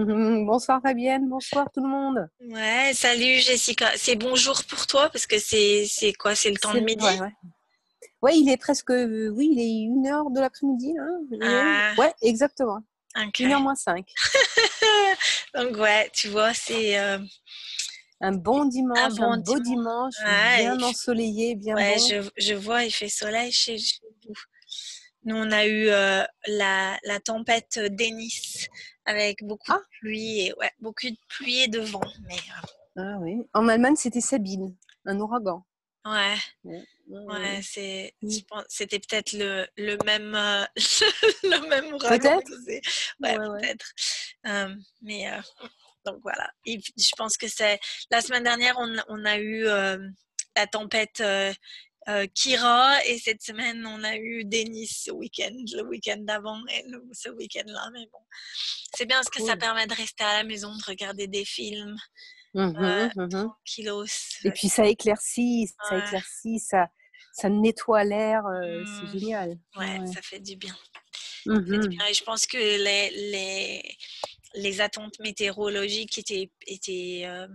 Bonsoir Fabienne, bonsoir tout le monde. Ouais, salut Jessica. C'est bonjour pour toi parce que c'est quoi? C'est le temps de midi? ouais, ouais. il est presque, oui, il est une heure de l'après-midi. Hein Ah. Ouais, exactement. Une heure moins cinq. Donc ouais, tu vois, c'est euh, Un bon dimanche, un, bon beau dimanche. dimanche, Ouais, bien ensoleillé, bien ouais, bon. je, je vois, il fait soleil chez, chez vous. Nous, on a eu euh, la, la tempête Denis avec beaucoup Ah. de pluie et ouais, beaucoup de pluie et de vent. Mais Ah oui. En Allemagne, c'était Sabine, un ouragan. ouais, Ouais, ouais, c'est, je pense, c'était peut-être le, le même, euh, le même ouragan. Peut-être. Ouais, peut-être. Euh, mais euh, donc voilà. Et puis, je pense que c'est la semaine dernière, on, on a eu la tempête euh, euh, Kira et cette semaine, on a eu Denis ce week-end, le week-end d'avant et le- ce week-end-là. Mais bon, c'est bien parce que ça permet de rester à la maison, de regarder des films, Ouais. mhm. kilos. Et puis ça éclaircit, ça éclaircit, ça, ça nettoie l'air, euh, c'est génial. Ouais, Ouais. ça fait du bien. Ça fait du bien. Et je pense que les, les, les attentes météorologiques étaient, étaient, euh,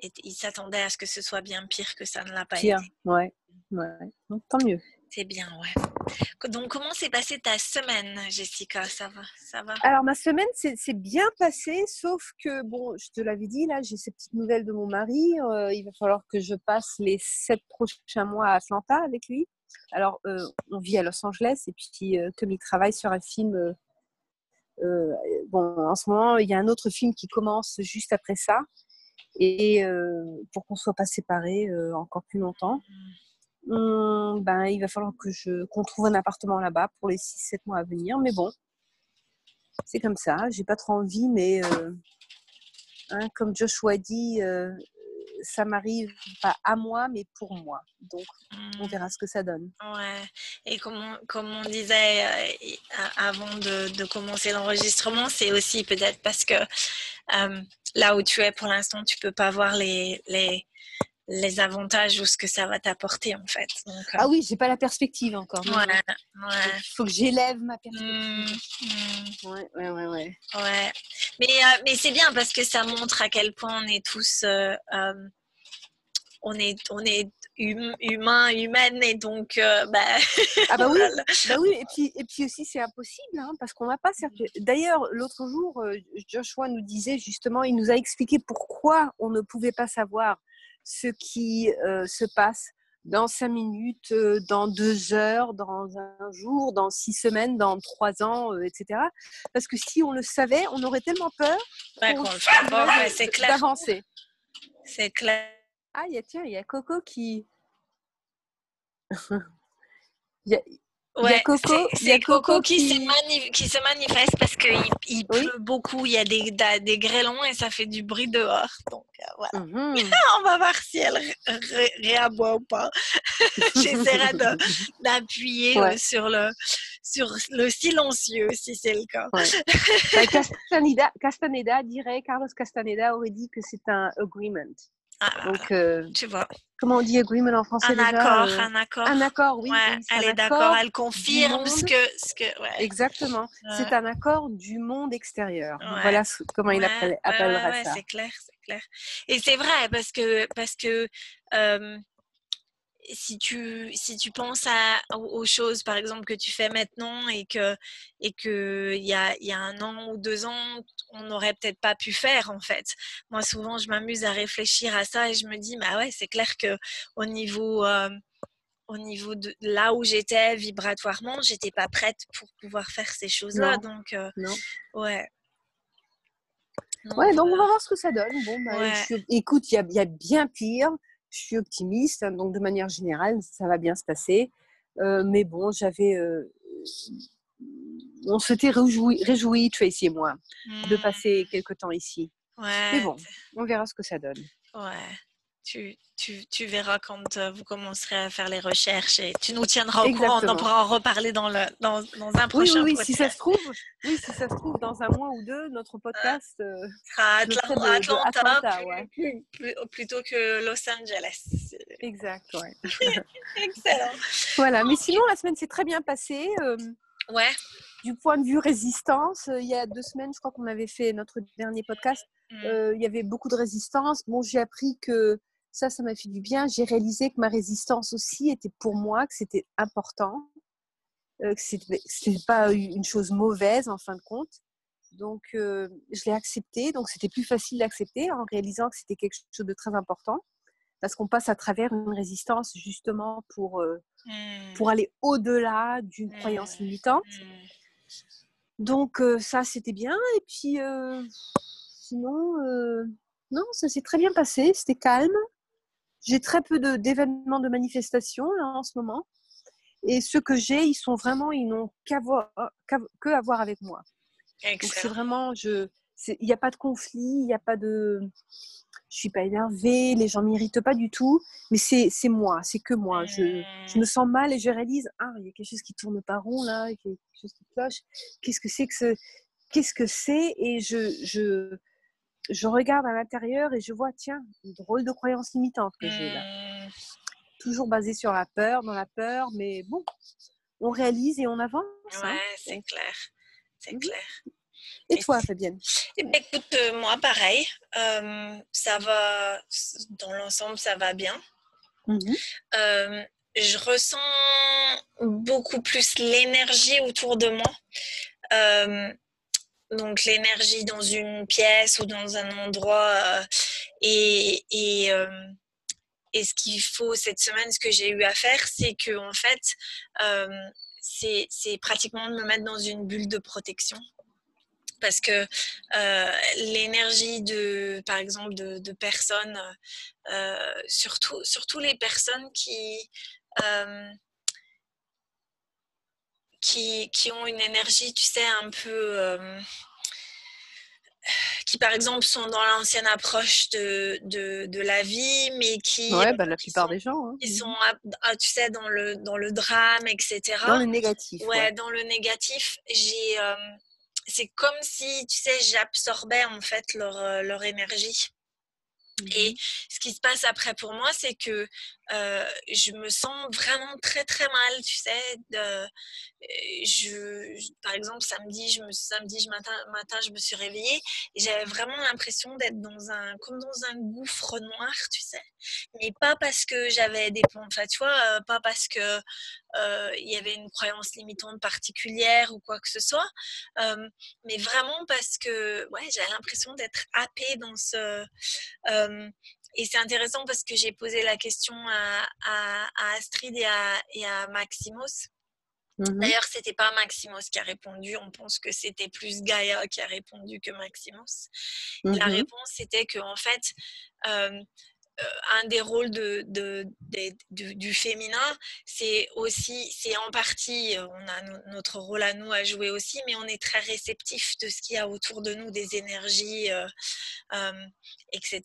étaient- ils s'attendaient à ce que ce soit bien pire que ça ne l'a pas Pire, été. ouais. Ouais. Donc, tant mieux. C'est bien, ouais. Donc, comment s'est passée ta semaine, Jessica? Ça va Ça va? Alors, ma semaine s'est bien passée, sauf que, bon, je te l'avais dit, là, j'ai ces petites nouvelles de mon mari. euh, il va falloir que je passe les sept prochains mois à Atlanta avec lui. Alors, euh, on vit à Los Angeles, et puis, euh, comme il travaille sur un film, euh, bon, en ce moment, il y a un autre film qui commence juste après ça. Et pour qu'on soit pas séparés encore plus longtemps, hum, ben, il va falloir que je qu'on trouve un appartement là-bas pour les 6-7 mois à venir. Mais bon, c'est comme ça. J'ai pas trop envie, mais euh, hein, comme Joshua dit, euh, ça m'arrive pas à moi, mais pour moi. Donc, on Hmm, verra ce que ça donne. Ouais. Et comme on, comme on disait euh, avant de, de commencer l'enregistrement, c'est aussi peut-être parce que euh, là où tu es pour l'instant, tu peux pas voir les, les, les avantages ou ce que ça va t'apporter en fait. Donc, euh, Ah oui, j'ai pas la perspective encore. ouais, ouais. Il faut que j'élève ma Hmm, perspective. hmm. Ouais, ouais, ouais, ouais. Ouais, mais, euh, mais c'est bien parce que ça montre à quel point on est tous, euh, euh, on est, on est hum- humains, humaines et donc, euh, bah, Ah bah oui, bah oui. Et puis, et puis aussi, c'est impossible, hein, parce qu'on n'a pas. D'ailleurs, l'autre jour, Joshua nous disait justement, il nous a expliqué pourquoi on ne pouvait pas savoir ce qui euh, se passe dans cinq minutes, euh, dans deux heures, dans un jour, dans six semaines, dans trois ans, euh, etc. Parce que si on le savait, on aurait tellement peur Ouais, d'avancer. c'est clair. Ah, il y a, tiens, il y a Coco qui. Il y Ouais, c'est- Coco, Coco qui, qui- Se qui se manifeste parce qu'il il Oui. pleut beaucoup, il y a des, grêlons et ça fait du bruit dehors. Donc euh, voilà, Mhm. on va voir si elle ré- ré- réaboie ou pas. J'essaierai d'appuyer Ouais. euh, sur, le, sur le silencieux si c'est le cas. Ouais. Bah, Castaneda, Castaneda dirait, Carlos Castaneda aurait dit que c'est un agreement. Ah, Donc, euh, tu vois, comment on dit agreement en français un déjà accord, euh, un accord. Un accord, oui. Ouais, elle est d'accord, accord elle confirme ce que, ce que, ouais. Exactement. Ouais. C'est un accord du monde extérieur. Voilà ce- comment il appelle, appellera ça. c'est clair, c'est clair. Et c'est vrai parce que parce que euh, si tu si tu penses à, aux choses par exemple que tu fais maintenant et que et que il y a y a un an ou deux ans on n'aurait peut-être pas pu faire en fait. Moi souvent je m'amuse à réfléchir à ça et je me dis bah ouais c'est clair que au niveau euh, au niveau de là où j'étais vibratoirement, j'étais pas prête pour pouvoir faire ces choses-là. Donc, euh, Non. ouais. Donc, Ouais, donc on va voir ce que ça donne. Bon, bah, Ouais. je suis- écoute, il y y a bien pire. Je suis optimiste, hein, donc de manière générale, ça va bien se passer. Euh, mais bon, j'avais, euh, on s'était réjouis, réjoui, Tracy et moi, de Hmm. passer quelques temps ici. Mais bon, on verra ce que ça donne. Ouais. Tu, tu, tu verras quand euh, vous commencerez à faire les recherches et tu nous tiendras au courant. On en pourra en reparler dans, le, dans, dans un Oui, prochain oui, oui, si ça se trouve, oui, si ça se trouve, dans un mois ou deux, notre podcast euh, sera de- Atlanta, Atlanta, plus- ouais. plus- plus- plutôt que Los Angeles. Exact, ouais. Excellent. Voilà, mais sinon, la semaine s'est très bien passée. euh, Ouais. du point de vue résistance, euh, il y a deux semaines, je crois qu'on avait fait notre dernier podcast, Mm. il y avait beaucoup de résistance. Bon, j'ai appris que ça, ça m'a fait du bien. J'ai réalisé que ma résistance aussi était pour moi, que c'était important, euh, que c'était c'était pas une chose mauvaise en fin de compte. Donc, euh, je l'ai accepté. Donc, c'était plus facile d'accepter en réalisant que c'était quelque chose de très important. Parce qu'on passe à travers une résistance justement pour, euh, Mm. pour aller au-delà d'une Mm. croyance limitante. Mm. Donc euh, ça, c'était bien. Et puis sinon, non, ça s'est très bien passé. C'était calme. J'ai très peu de- d'événements de, manifestations là, en ce moment. Et ceux que j'ai, ils sont vraiment, ils n'ont qu'à voir, que à voir avec moi. C'est vraiment, je, il n'y a pas de conflit, il n'y a pas de, je suis pas énervée, les gens m'irritent pas du tout. Mais c'est c'est moi, c'est que moi. Je, je me sens mal et je réalise, ah, il y a quelque chose qui tourne pas rond là, il y a quelque chose qui cloche. Qu'est-ce que c'est que ce, qu'est-ce que c'est? Et je, je, je regarde à l'intérieur et je vois, tiens, une drôle de croyance limitante que j'ai là. Mm. Toujours basée sur la peur, dans la peur, mais bon, on réalise et on avance. hein. Ouais, c'est clair. C'est Mhm. clair. Et toi, Fabienne? Eh ben, écoute, euh, moi, pareil. Euh, ça va, dans l'ensemble, ça va bien. Euh, je ressens beaucoup plus l'énergie autour de moi. Donc l'énergie dans une pièce ou dans un endroit. euh, et et, euh, et ce qu'il faut cette semaine, ce que j'ai eu à faire, c'est que en fait, euh, c'est pratiquement de me mettre dans une bulle de protection. Parce que l'énergie de, par exemple, de, personnes, surtout, les personnes qui, qui, qui ont une énergie, tu sais, un peu. euh, qui, par exemple, sont dans l'ancienne approche de, de, de la vie, mais qui, Ouais, bah, la plupart sont, des gens. hein. qui sont tu sais, dans le, dans le drame, etc. Dans le négatif. Ouais, ouais. dans le négatif, j'ai. euh, c'est comme si, tu sais, j'absorbais en fait leur, euh, leur énergie. Et Mhm. ce qui se passe après pour moi, c'est que euh, je me sens vraiment très très mal, tu sais. de- je, je- par exemple, samedi, je me, samedi je matin, matin, je me suis réveillée et j'avais vraiment l'impression d'être dans un, comme dans un gouffre noir, tu sais. Mais pas parce que j'avais des enfin, tu vois, pas parce que il y avait une croyance limitante particulière ou quoi que ce soit, euh, mais vraiment parce que, ouais, j'avais l'impression d'être happée dans ce euh, et c'est intéressant parce que j'ai posé la question à, à- à Astrid et à, et à Maximos. Mhm. D'ailleurs, c'était pas Maximos qui a répondu. On pense que c'était plus Gaïa qui a répondu que Maximos. Et La Mhm. réponse c'était que en fait, euh, euh, un des rôles du, féminin, c'est aussi, c'est en partie, euh, on a no- notre rôle à nous à jouer aussi, mais on est très réceptif de ce qu'il y a autour de nous, des énergies, euh, euh, etc.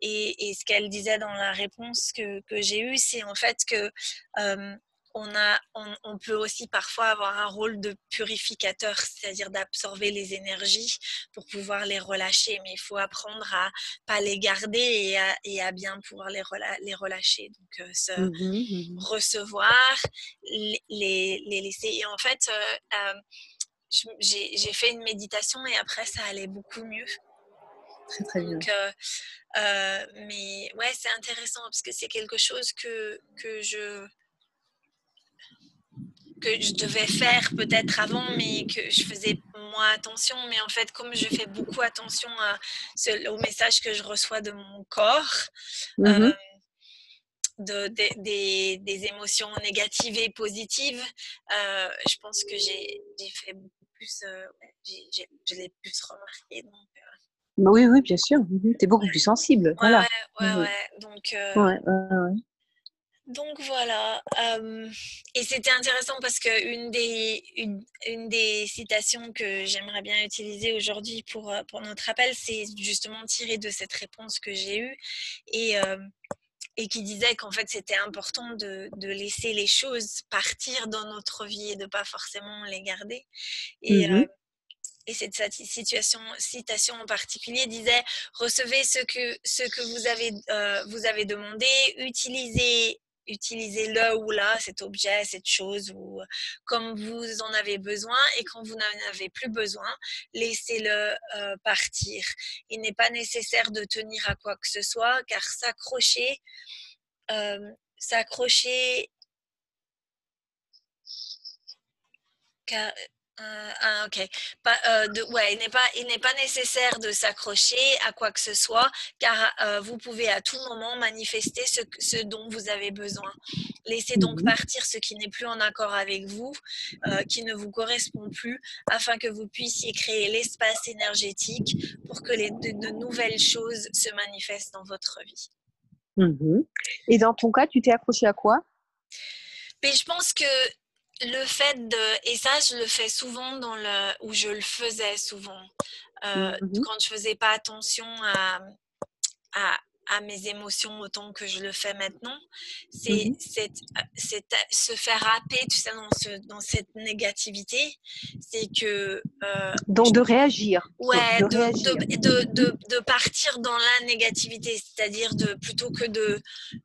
Et, ce qu'elle disait dans la réponse que, j'ai eue, c'est en fait que euh, on, a, on, on peut aussi parfois avoir un rôle de purificateur, c'est-à-dire d'absorber les énergies pour pouvoir les relâcher. Mais il faut apprendre à pas les garder et à, et à bien pouvoir les, rela- les relâcher. Donc, euh, se Mhm, mhm. recevoir, les, laisser. Et en fait, euh, euh, j'ai fait une méditation et après, ça allait beaucoup mieux. Très très bien. Donc, mais ouais, c'est intéressant parce que c'est quelque chose que, que je que je devais faire peut-être avant, mais que je faisais moins attention. Mais en fait, comme je fais beaucoup attention à ce- au message que je reçois de mon corps, Mhm. euh, de, des- des, des émotions négatives et positives, euh, je pense que j'ai fait beaucoup plus, euh, je l'ai plus remarqué. Donc, Bah oui, oui, bien sûr. Tu es beaucoup plus sensible. ouais, Voilà. ouais, ouais, Mhm. ouais. Donc, euh. Donc voilà. et c'était intéressant parce que une des, une, des citations que j'aimerais bien utiliser aujourd'hui pour, pour notre appel, c'est justement tiré de cette réponse que j'ai eue et, et qui disait qu'en fait c'était important de, de, laisser les choses partir dans notre vie et de pas forcément les garder. Et, mmh et cette situation, citation en particulier disait recevez ce que, ce que vous, avez, vous avez demandé, utilisez utilisez-le ou là, cet objet, cette chose, ou comme vous en avez besoin, et quand vous n'en avez plus besoin, laissez-le euh, partir. Il n'est pas nécessaire de tenir à quoi que ce soit, car s'accrocher, euh, s'accrocher, euh, ah, ok. Euh, ouais, il n'est pas, il n'est pas nécessaire de s'accrocher à quoi que ce soit, car euh, vous pouvez à tout moment manifester ce, ce dont vous avez besoin. Laissez donc mmh partir ce qui n'est plus en accord avec vous, qui ne vous correspond plus, afin que vous puissiez créer l'espace énergétique pour que les, de, nouvelles choses se manifestent dans votre vie. Mmh Et dans ton cas, tu t'es accroché à quoi? Mais je pense que le fait de et ça je le fais souvent dans le ou je le faisais souvent euh, mmh quand je faisais pas attention à, à, à mes émotions autant que je le fais maintenant. C'est mmh se faire happer, tu sais, dans, ce, dans cette négativité. C'est que. Euh, Donc de réagir. Ouais, de, de, de, partir dans la négativité, c'est-à-dire de plutôt que de,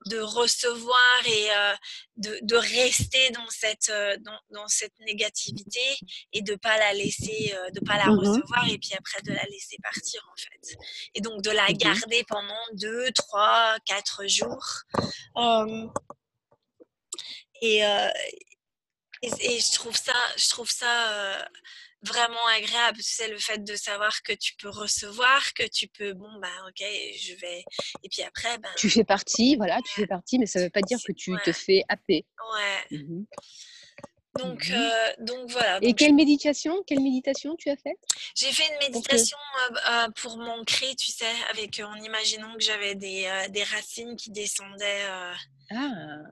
de recevoir et euh, de, rester dans cette, euh, dans, dans, cette négativité et de pas la laisser, de pas la mmh recevoir et puis après de la laisser partir en fait. Et donc de la mmh garder pendant deux, trois, quatre jours. et, et, je trouve ça, je trouve ça vraiment agréable. c'est le fait de savoir que tu peux recevoir, que tu peux, bon, bah, ok, je vais. Et puis après, ben. Tu fais partie, voilà, tu fais partie, mais ça ne veut pas dire que tu te fais happer. Ouais. Mmh donc, mmh euh, donc voilà. Et quelle méditation, quelle méditation tu as faite? J'ai fait une méditation euh, euh, pour m'ancrer, tu sais, avec en imaginant que j'avais des, des, racines qui descendaient, ah.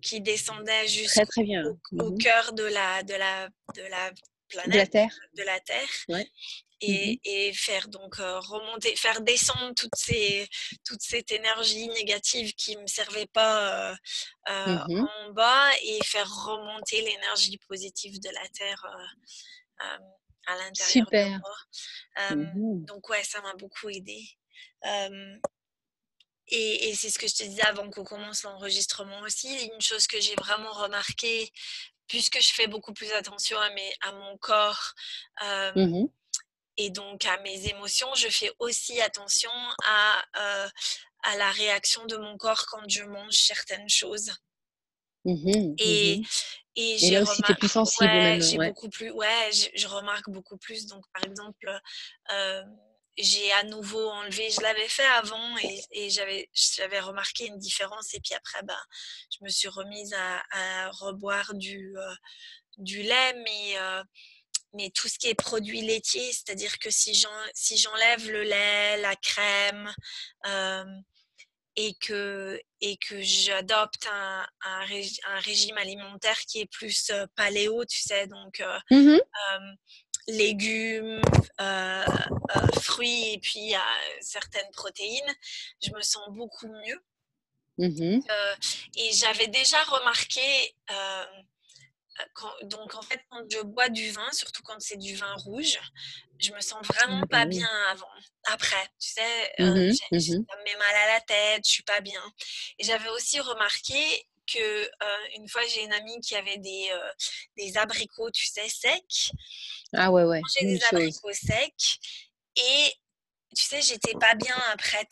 qui descendaient juste très, très bien. au, mmh cœur de la, de la, de la planète, de la Terre. De la terre. Ouais. Mmh et, faire donc euh, remonter, faire descendre ces, toute cette énergie négative qui ne me servait pas euh, euh, mmh en bas et faire remonter l'énergie positive de la Terre à l'intérieur de moi. Mmh donc ouais, ça m'a beaucoup aidé. et, et c'est ce que je te disais avant qu'on commence l'enregistrement aussi. Une chose que j'ai vraiment remarqué, puisque je fais beaucoup plus attention à, mes, à mon corps, et donc à mes émotions, je fais aussi attention à, euh, à la réaction de mon corps quand je mange certaines choses. Mmh et, mmh et, et tu es plus sensible. Ouais, j'ai beaucoup plus, ouais, je, remarque beaucoup plus. Donc, par exemple, euh, j'ai à nouveau enlevé, je l'avais fait avant et, et j'avais, j'avais remarqué une différence. Et puis après, bah, je me suis remise à, à reboire du, euh, du lait, mais mais tout ce qui est produit laitier, c'est-à-dire que si j'enlève le lait, la crème, et que, et que j'adopte un, un, régime alimentaire qui est plus paléo, tu sais, donc mmh légumes, fruits et puis certaines protéines, je me sens beaucoup mieux. Mmh et j'avais déjà remarqué donc en fait, quand je bois du vin, surtout quand c'est du vin rouge, je me sens vraiment pas mmh. bien avant. Après, tu sais, euh, mmh ça me met mal à la tête, je suis pas bien. Et j'avais aussi remarqué que euh, une fois j'ai une amie qui avait des, euh, des abricots, tu sais, secs. Ah ouais ouais. J'ai des abricots secs et tu sais, j'étais pas bien après.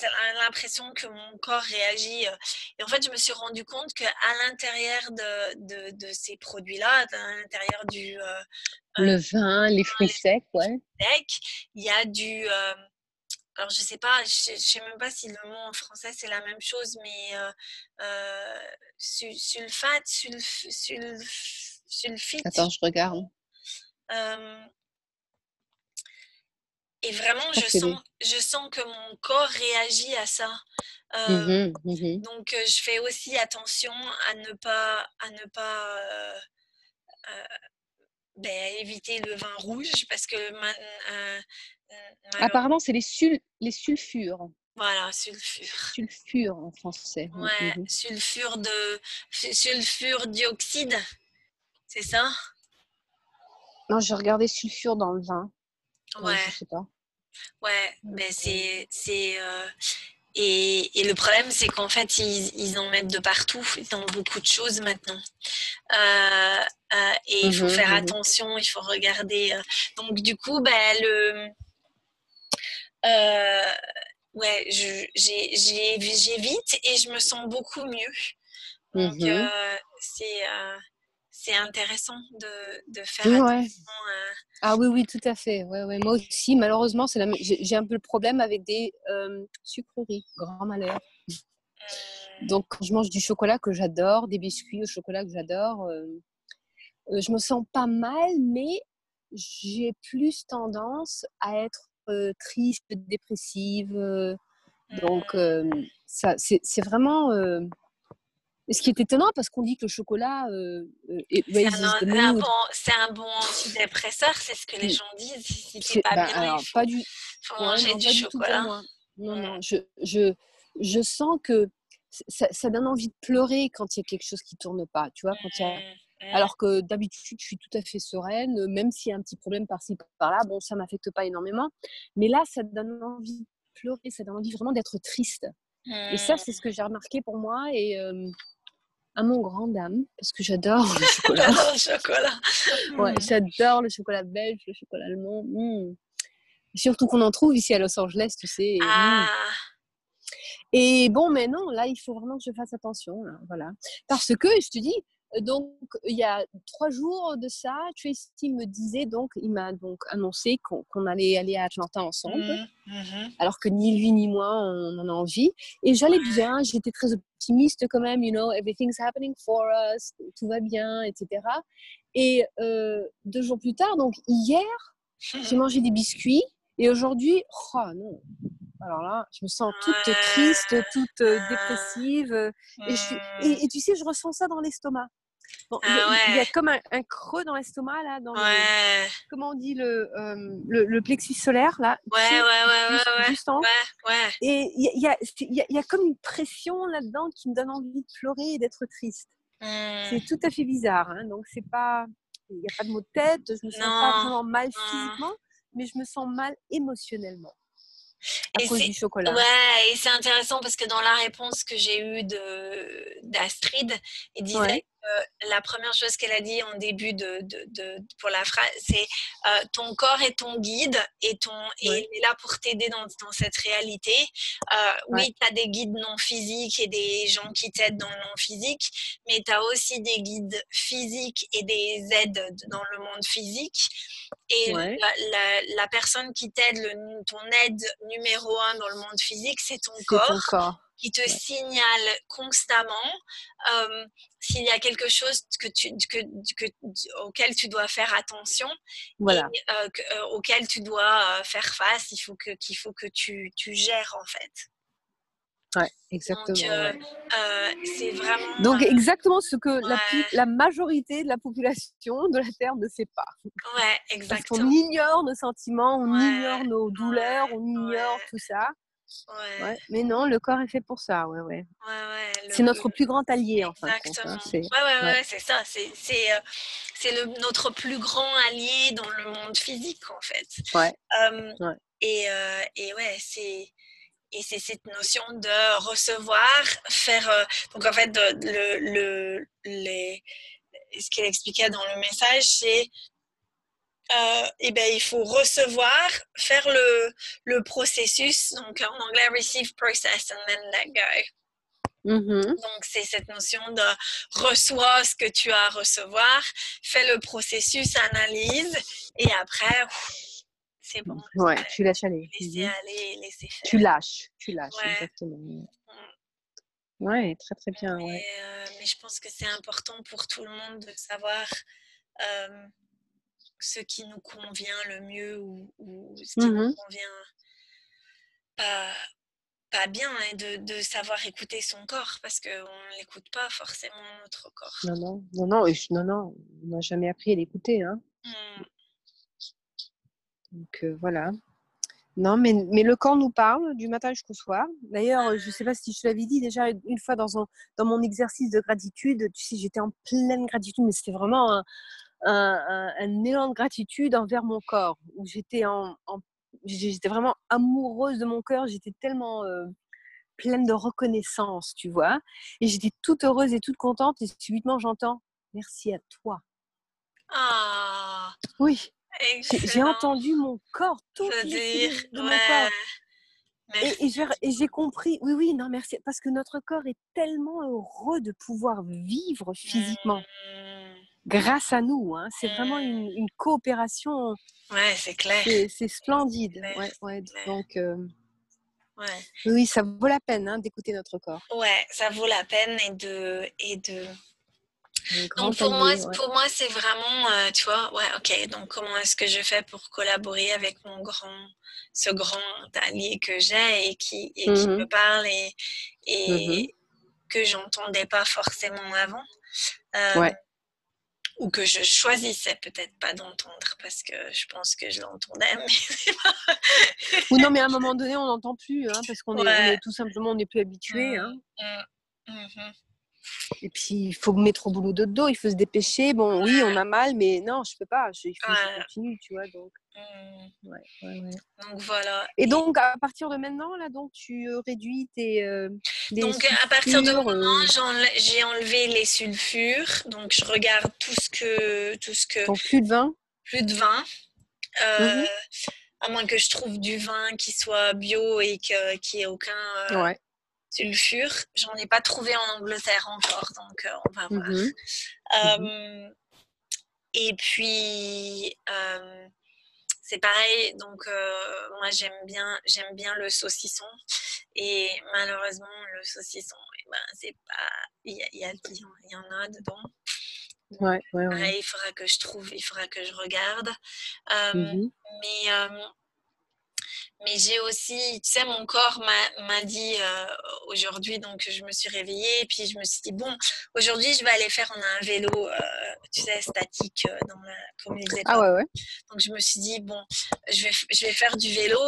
L'impression que mon corps réagit. Euh, et en fait, je me suis rendu compte qu'à l'intérieur de, de, de, ces produits-là, à l'intérieur du. Euh, le vin, les fruits secs, ouais. il y a du. Alors, je sais pas, je, sais même pas si le mot en français c'est la même chose, mais sulfate, sulf, sulfite. Attends, je regarde. et vraiment, je sens, je sens que mon corps réagit à ça. Mmh mmh donc, je fais aussi attention à ne pas, à ne pas ben, éviter le vin rouge parce que apparemment c'est les, sul les sulfures. Voilà, sulfure. Sulfure en français. Ouais, sulfure de sulfure dioxyde, c'est ça? Non, j'ai regardé sulfure dans le vin. Ouais. je sais pas. Ouais, mais c'est c'est et, le problème, c'est qu'en fait, ils, en mettent de partout, dans beaucoup de choses maintenant. Euh, euh, et il faut mmh faire mmh attention, il faut regarder. Euh. Donc, du coup, ben, le. Ouais, j'évite et je me sens beaucoup mieux. Donc, mmh c'est c'est intéressant de, faire attention. Ah oui, oui, tout à fait. Ouais, ouais. Moi aussi, malheureusement, c'est j'ai un peu le problème avec des sucreries, grand malheur. Donc, quand je mange du chocolat que j'adore, des biscuits au chocolat que j'adore, je me sens pas mal, mais j'ai plus tendance à être triste, dépressive. donc, mmh. ça, c'est vraiment ce qui est étonnant parce qu'on dit que le chocolat euh, euh est c'est un, bon, un, bon, antidépresseur, c'est ce que les gens disent. Si c'est pas bah, bien, alors, il faut, pas du, faut manger du chocolat. non, non, je, je, je sens que ça, ça, donne envie de pleurer quand il y a quelque chose qui tourne pas, tu vois, quand il y a... Mmh, mmh. Alors que d'habitude, je suis tout à fait sereine, même s'il y a un petit problème par-ci, par-là, bon, ça m'affecte pas énormément. Mais là, ça donne envie de pleurer, ça donne envie vraiment d'être triste. Et ça, c'est ce que j'ai remarqué pour moi. Et, euh, à mon grand dame, parce que j'adore le chocolat. le chocolat. ouais, mmh. j'adore le chocolat belge, le chocolat allemand. Mmh. Surtout qu'on en trouve ici à Los Angeles, tu sais. Mmh. Ah. Et bon, mais non, là, il faut vraiment que je fasse attention. voilà. Parce que, je te dis, donc, il y a trois jours de ça, Tracy me disait, donc, il m'a donc annoncé qu'on allait aller à Atlanta ensemble, mmh, mmh. alors que ni lui ni moi, on en a envie. Et j'allais bien, j'étais très optimiste quand même, you know, everything's happening for us, tout va bien, etc. Et euh, deux jours plus tard, donc hier, j'ai mangé des biscuits, et aujourd'hui, oh non, alors là, je me sens toute triste, toute euh, dépressive. Et, je mmh. et, tu sais, je ressens ça dans l'estomac. Ah il, y a, comme un, creux dans l'estomac, là. Dans ouais. comment on dit le, le, plexus solaire, là. Ouais, ouais, ouais, juste, ouais, ouais. Et il y a, y, a, y a, comme une pression là-dedans qui me donne envie de pleurer et d'être triste. C'est mmh. tout à fait bizarre. Hein. Donc, c'est pas. Il n'y a pas de mot de tête, je me sens pas vraiment mal physiquement, mais je me sens mal émotionnellement à cause du chocolat. Ouais, et c'est intéressant parce que dans la réponse que j'ai eue d'Astrid, il disait la première chose qu'elle a dit en début de, de, pour la phrase, c'est euh, ton corps est ton guide et, ton, il est là pour t'aider dans, dans, cette réalité. Euh, oui, tu as des guides non physiques et des gens qui t'aident dans le non physique, mais tu as aussi des guides physiques et des aides dans le monde physique. Et la, la, personne qui t'aide, ton aide numéro un dans le monde physique, c'est ton corps. Ton corps qui te signale constamment euh, s'il y a quelque chose que tu, que, que, auquel tu dois faire attention, voilà. et, euh, euh, auquel tu dois faire face, il faut que, qu'il faut que tu, tu gères en fait. Ouais, exactement. Donc, c'est vraiment. Donc, exactement ce que la, la, majorité de la population de la Terre ne sait pas. Ouais, exactement. Parce qu'on ignore nos sentiments, on ignore nos douleurs, on ignore tout ça. Ouais. Mais non, le corps est fait pour ça, ouais, ouais. ouais, c'est notre plus grand allié, en fait. Hein, Exactement. ouais, ouais, ouais, c'est ça. C'est, c'est, euh, c'est le, notre plus grand allié dans le monde physique, en fait. Ouais. Et, euh, et ouais, c'est. Et c'est cette notion de recevoir, faire. Euh, donc, en fait, le, le, les, ce qu'elle expliquait dans le message, c'est euh, eh ben, il faut recevoir, faire le, le, processus, donc en anglais receive process and then let go. Mm-hmm. Donc c'est cette notion de reçois ce que tu as à recevoir, fais le processus, analyse et après c'est bon. Ouais, tu lâches aller. Laisser aller, laisser faire. Tu lâches, tu lâches, exactement. Mm. Ouais, très très bien. Mais, euh, mais je pense que c'est important pour tout le monde de savoir. Euh, ce qui nous convient le mieux ou, ce qui nous mmh convient pas, pas bien et de, de, savoir écouter son corps parce qu'on ne l'écoute pas forcément notre corps. Non, non, non, non, non, non on n'a jamais appris à l'écouter. Hein. Mmh. Donc euh, voilà. Non, mais, mais le corps nous parle du matin jusqu'au soir. D'ailleurs, je ne sais pas si je te l'avais dit déjà une fois dans, dans mon exercice de gratitude, tu sais, j'étais en pleine gratitude, mais c'était vraiment un, un, un, élan de gratitude envers mon corps, où j'étais en, j'étais vraiment amoureuse de mon corps, j'étais tellement euh, pleine de reconnaissance, tu vois, et j'étais toute heureuse et toute contente, et subitement j'entends merci à toi. Ah. Oui. J'ai entendu mon corps, tout dire, de mon corps. Et, j'ai compris, oui, oui, non, merci, parce que notre corps est tellement heureux de pouvoir vivre physiquement. Mmh. Grâce à nous, hein. c'est vraiment une, mmh. coopération. Ouais, c'est clair. C'est splendide. Ouais, ouais, donc, euh, ouais. oui, ça vaut la peine hein, d'écouter notre corps. Ouais, ça vaut la peine et de, et de, donc pour moi, pour moi, c'est vraiment, euh, tu vois, ouais, ok. Donc comment est-ce que je fais pour collaborer avec mon grand, ce grand allié que j'ai et qui, et qui me mmh parle et, et mmh que j'entendais pas forcément avant. Euh, ouais. Ou que je choisissais peut-être pas d'entendre parce que je pense que je l'entendais. Mais Ou non, mais à un moment donné, on n'entend plus hein, parce qu'on est, tout simplement, on n'est plus habitué. Hein. Mmh, et puis, il faut mettre au boulot de dos, il faut se dépêcher. Bon, oui, on a mal, mais non, je peux pas. Je, il faut que je continue, tu vois. Donc, mmh. ouais, ouais, ouais. donc voilà. Et, donc, à partir de maintenant, là, donc, tu euh, réduis tes. Euh, donc, à partir de maintenant, euh j'ai enlevé les sulfures. Donc, je regarde tout ce que. Tout ce que donc, plus de vin Plus de vin. Mmh à moins que je trouve du vin qui soit bio et qui ait aucun. ouais sulfure. J'en ai pas trouvé en Angleterre encore, donc euh, on va voir. Mhm. Euh, et puis, euh, c'est pareil, donc moi j'aime bien, j'aime bien le saucisson. Et malheureusement, le saucisson, eh ben, c'est pas. Il y, y, y, en a dedans. Ouais, ouais, ouais. il faudra que je trouve, il faudra que je regarde. Mhm. Mais mais j'ai aussi, tu sais, mon corps m'a dit euh, aujourd'hui, donc je me suis réveillée, et puis je me suis dit, bon, aujourd'hui je vais aller faire un vélo, euh, tu sais, statique euh, dans la communauté. Ah ouais, ouais. Donc je me suis dit, bon, je vais, je vais faire du vélo,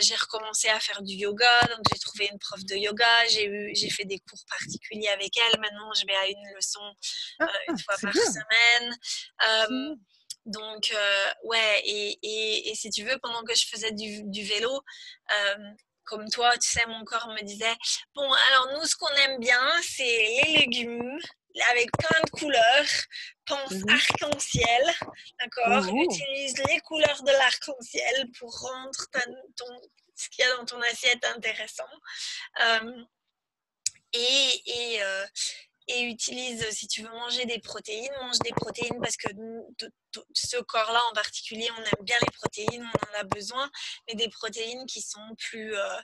j'ai recommencé à faire du yoga, donc j'ai trouvé une prof de yoga, j'ai fait des cours particuliers avec elle, maintenant je vais à une leçon ah, une fois par semaine. Donc, euh, ouais, et, et, si tu veux, pendant que je faisais du, du vélo, euh, comme toi, tu sais, mon corps me disait, bon, alors nous, ce qu'on aime bien, c'est les légumes avec plein de couleurs. Pense mmh arc-en-ciel, d'accord? Mmh Utilise les couleurs de l'arc-en-ciel pour rendre ton, ce qu'il y a dans ton assiette intéressant. Euh, et, et, et utilise, si tu veux manger des protéines, mange des protéines parce que ce corps-là en particulier, on aime bien les protéines, on en a besoin, mais des protéines qui sont plus euh,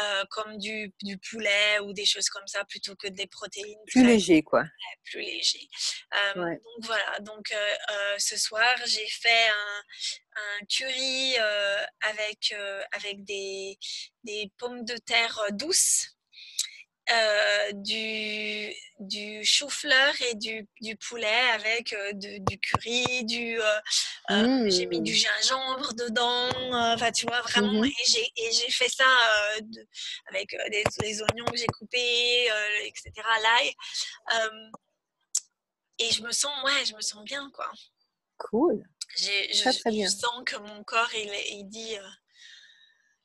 euh, comme du, du, poulet ou des choses comme ça plutôt que des protéines plus légers, quoi. plus légers. Euh, donc voilà, donc ce soir, j'ai fait un, un curry avec, avec des, des pommes de terre douces euh, du, du chou-fleur et du, du, poulet avec euh, du curry, du, euh, j'ai mis du mmh. gingembre dedans, enfin tu vois vraiment, mmh et j'ai fait ça avec des, les oignons que j'ai coupés, etc., l'ail. et je me sens, ouais, je me sens bien quoi. Cool. Je, très, très bien. je sens que mon corps, il, il dit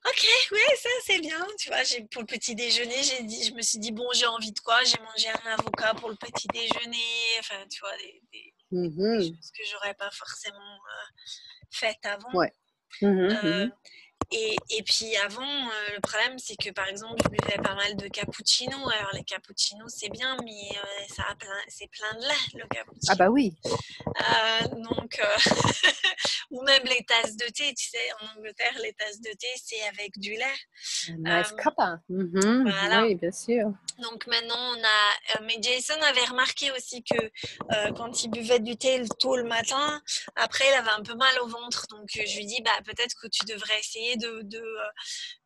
Ok, oui, ça c'est bien. Tu vois, pour le petit déjeuner, j'ai dit, je me suis dit bon, j'ai envie de quoi? J'ai mangé un avocat pour le petit déjeuner. Enfin, tu vois, des, mmh choses que j'aurais pas forcément euh, faites avant. Ouais. Mmh mmh et, et, puis avant, euh, le problème, c'est que par exemple, je buvais pas mal de cappuccino. Alors, les cappuccinos, c'est bien, mais euh, ça plein, c'est plein de lait, le cappuccino. Ah, bah oui. Euh, donc, ou même les tasses de thé, tu sais, en Angleterre, les tasses de thé, c'est avec du lait. Nice cuppa. Mm-hmm. voilà. Oui, bien sûr. Donc maintenant, on a. mais Jason avait remarqué aussi que quand il buvait du thé tôt le matin, après, il avait un peu mal au ventre. Donc, je lui dis, bah, peut-être que tu devrais essayer de, de, euh,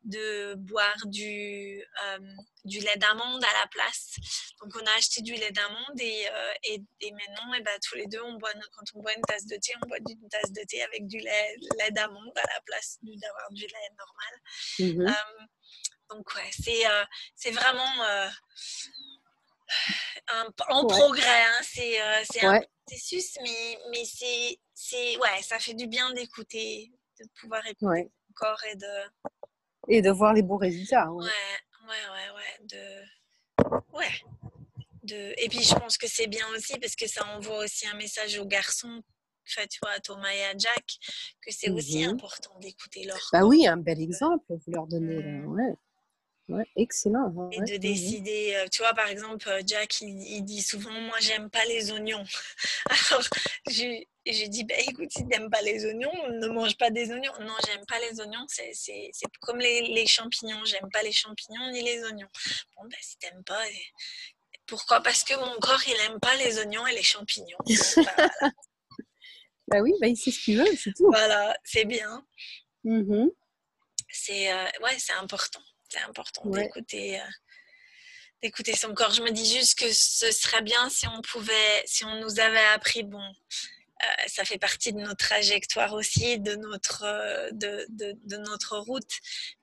de boire du, euh, du lait d'amande à la place. Donc, on a acheté du lait d'amande et, euh, et, et, maintenant, et eh ben, tous les deux, on boit, quand on boit une tasse de thé, on boit une tasse de thé avec du lait, lait d'amande à la place d'avoir du lait normal. Mmh donc, ouais, c'est vraiment un, en progrès. Hein. C'est un processus, mais, mais c'est ouais, ça fait du bien d'écouter, de pouvoir écouter corps et de. Et de voir les bons résultats. Ouais, ouais, ouais, ouais. De... Ouais. De... Et puis je pense que c'est bien aussi parce que ça envoie aussi un message aux garçons, enfin, tu vois, à Thomas et à Jack, que c'est aussi mhm. important d'écouter leur. Bah oui, un bel exemple, vous leur donnez. Mmh. Ouais. Ouais, excellent. et de décider, euh, tu vois, par exemple, euh, Jack, il, dit souvent, moi, j'aime pas les oignons. Alors, je, je dis, bah, écoute, si t'aimes pas les oignons, ne mange pas des oignons. Non, j'aime pas les oignons, c'est comme les, les champignons, j'aime pas les champignons ni les oignons. Bon, ben, si t'aimes pas, pourquoi? Parce que mon corps, il aime pas les oignons et les champignons. bah, oui, bah, il sait ce qu'il veut, c'est tout. Voilà, c'est bien. Mmh c'est euh, ouais, c'est important c'est important d'écouter euh, d'écouter son corps. Je me dis juste que ce serait bien si on pouvait, si on nous avait appris, bon, euh, ça fait partie de notre trajectoire aussi, de notre, euh, de, de, de, notre route.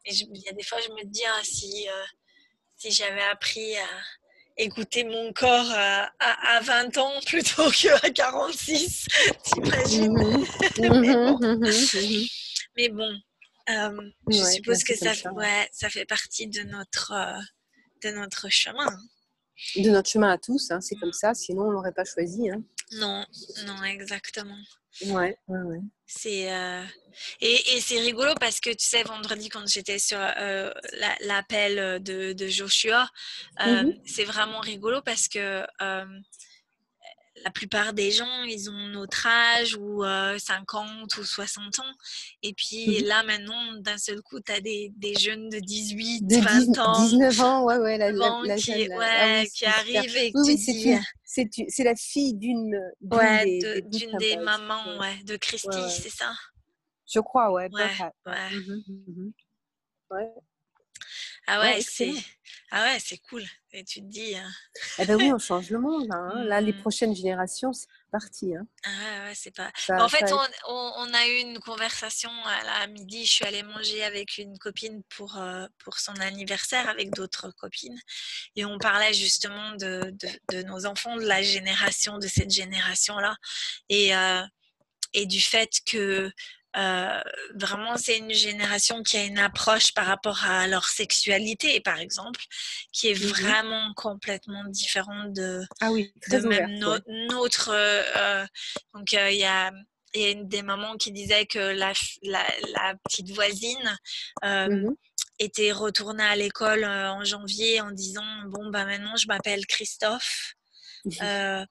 Mais il y a des fois, je me dis, ah, si, si j'avais appris à écouter mon corps à, à, 20 ans plutôt qu'à 46, t'imagines? Mmh Mais bon. Mmh Mais bon euh, je suppose que ça, ouais, ça fait partie de notre, euh, de notre chemin. De notre chemin à tous, hein, c'est comme ça, sinon on l'aurait pas choisi. Hein. Non, non, exactement. Ouais, ouais, ouais. C'est euh... et, et c'est rigolo parce que tu sais vendredi quand j'étais sur euh, l'appel de, de, Joshua, mmh c'est vraiment rigolo parce que la plupart des gens, ils ont notre âge ou 50 ou 60 ans. Et puis mmh là, maintenant, d'un seul coup, tu as des, des, jeunes de 18, de 20 ans. 19 ans, ouais, ouais, la, la, qui, jeune, ouais, ah qui arrivent et oui, oui, c'est la fille d'une ouais, des, d'une des, mamans ouais, de Christy, c'est ça? Je crois, ouais. Ouais, ouais. Mmh mmh ouais. Ah ouais, c'est ah ouais, c'est cool. Et tu te dis. Hein... Eh ben oui, on change le monde. Hein. Là, les mmh. prochaines générations, c'est parti. Hein. Ah ouais, c'est pas. en fait, on, on, a eu une conversation à, midi. Je suis allée manger avec une copine pour, euh, pour son anniversaire avec d'autres copines. Et on parlait justement de, de, de, nos enfants, de la génération, de cette génération-là. Et, euh, et du fait que euh, vraiment, c'est une génération qui a une approche par rapport à leur sexualité, par exemple, qui est mmh vraiment complètement différente de, ah oui, de même notre. Euh, euh, donc, il y a il y a une des mamans qui disait que la, la, petite voisine mmh était retournée à l'école en janvier en disant bon bah maintenant je m'appelle Christophe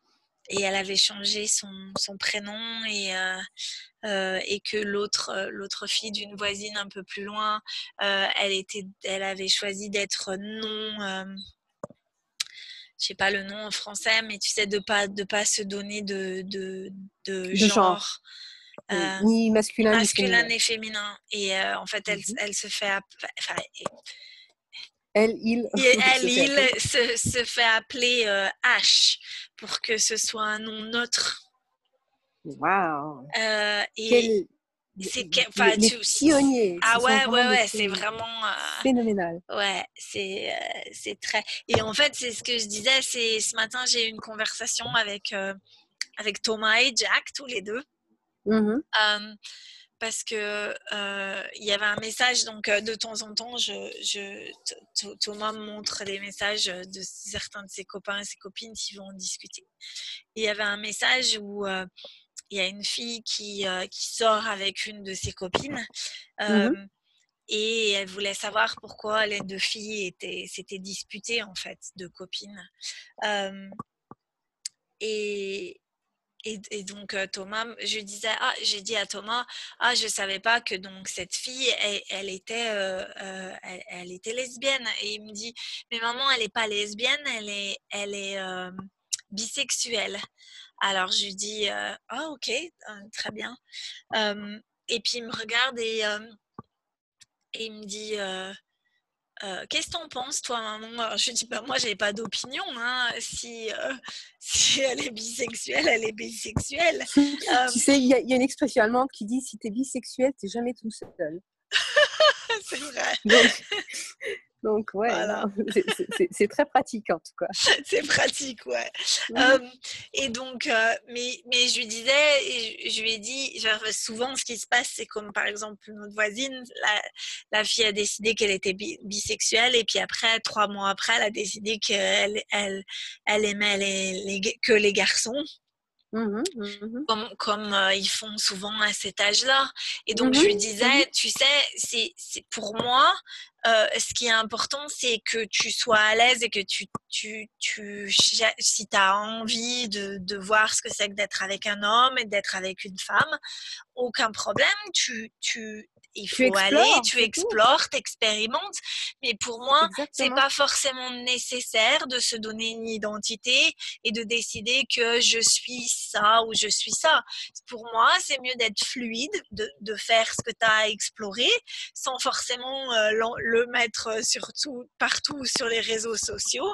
et elle avait changé son, son prénom et, euh, euh, et que l'autre euh, l'autre fille d'une voisine un peu plus loin, elle était elle avait choisi d'être non je sais pas le nom en français, mais tu sais de pas de pas se donner de de, de, genre. ni masculin, masculin ni féminin. Et en fait, elle, mmh elle se fait, enfin, elle, il. elle, il se, se, fait appeler euh, H pour que ce soit un nom neutre. Waouh! Euh, et c'est enfin, pionniers. Ah ouais, ouais, ouais, c'est vraiment euh, phénoménal. Ouais, c'est c'est très. Et en fait, c'est ce que je disais. C'est ce matin, j'ai eu une conversation avec avec Thomas et Jack, tous les deux. Mmh parce que euh, il y avait un message donc euh, de temps en temps je, Thomas me montre des messages de certains de ses copains et ses copines qui vont en discuter il y avait un message où euh, il y a une fille qui, qui sort avec une de ses copines mmh et elle voulait savoir pourquoi les deux filles étaient s'étaient disputées en fait de copines. et, et, donc Thomas, je disais, ah, j'ai dit à Thomas, ah, je savais pas que donc cette fille, elle, était, elle, était lesbienne. Et il me dit, mais maman, elle n'est pas lesbienne, elle est, elle est bisexuelle. Alors je lui dis, ah, ok, très bien. et puis il me regarde et il me dit, euh, qu'est-ce que t'en penses, toi, maman? Je dis, bah, moi, j'ai pas d'opinion. Hein. Si, euh, si elle est bisexuelle, elle est bisexuelle. Euh, tu sais, il y, a une expression allemande qui dit si tu es bisexuelle, tu jamais tout seul. c'est vrai. Donc, ouais, c'est très pratique en tout cas. c'est pratique, ouais. Euh, et donc, euh, mais, mais je lui disais, je lui ai dit, souvent ce qui se passe, c'est comme par exemple notre voisine, la, la fille a décidé qu'elle était bisexuelle et puis après, trois mois après, elle a décidé qu'elle elle, elle aimait les, que les garçons. Mmh mmh comme, comme euh, ils font souvent à cet âge-là. Et donc, mmh je lui disais, tu sais, c'est pour moi, euh, ce qui est important, c'est que tu sois à l'aise et que tu, tu, tu si tu as envie de, de, voir ce que c'est que d'être avec un homme et d'être avec une femme, aucun problème. Tu, tu, il faut aller, tu explores, tu expérimentes. Mais pour moi, c'est pas forcément nécessaire de se donner une identité et de décider que je suis ça ou je suis ça. Pour moi, c'est mieux d'être fluide, de, de, faire ce que tu as à explorer sans forcément euh, le mettre surtout partout sur les réseaux sociaux.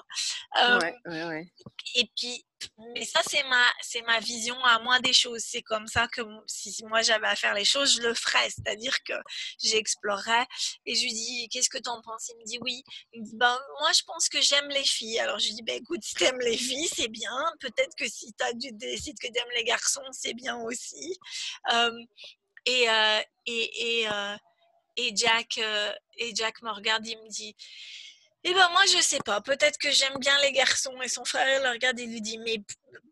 Euh, ouais, ouais, ouais. Et puis, mais ça, c'est ma, c'est ma vision à moi des choses. C'est comme ça que si moi j'avais à faire les choses, je le ferais. C'est-à-dire que j'explorerais et je lui dis, qu'est-ce que tu en penses? Il me dit oui. Il me dit, ben, moi je pense que j'aime les filles. Alors je lui dis, ben, écoute, si tu aimes les filles, c'est bien. Peut-être que si tu décides que tu aimes les garçons, c'est bien aussi. Euh, euh, et, et, euh, et, Jack, et Jack me regarde, il me dit, eh ben moi je sais pas, peut-être que j'aime bien les garçons et son frère le regarde et lui dit mais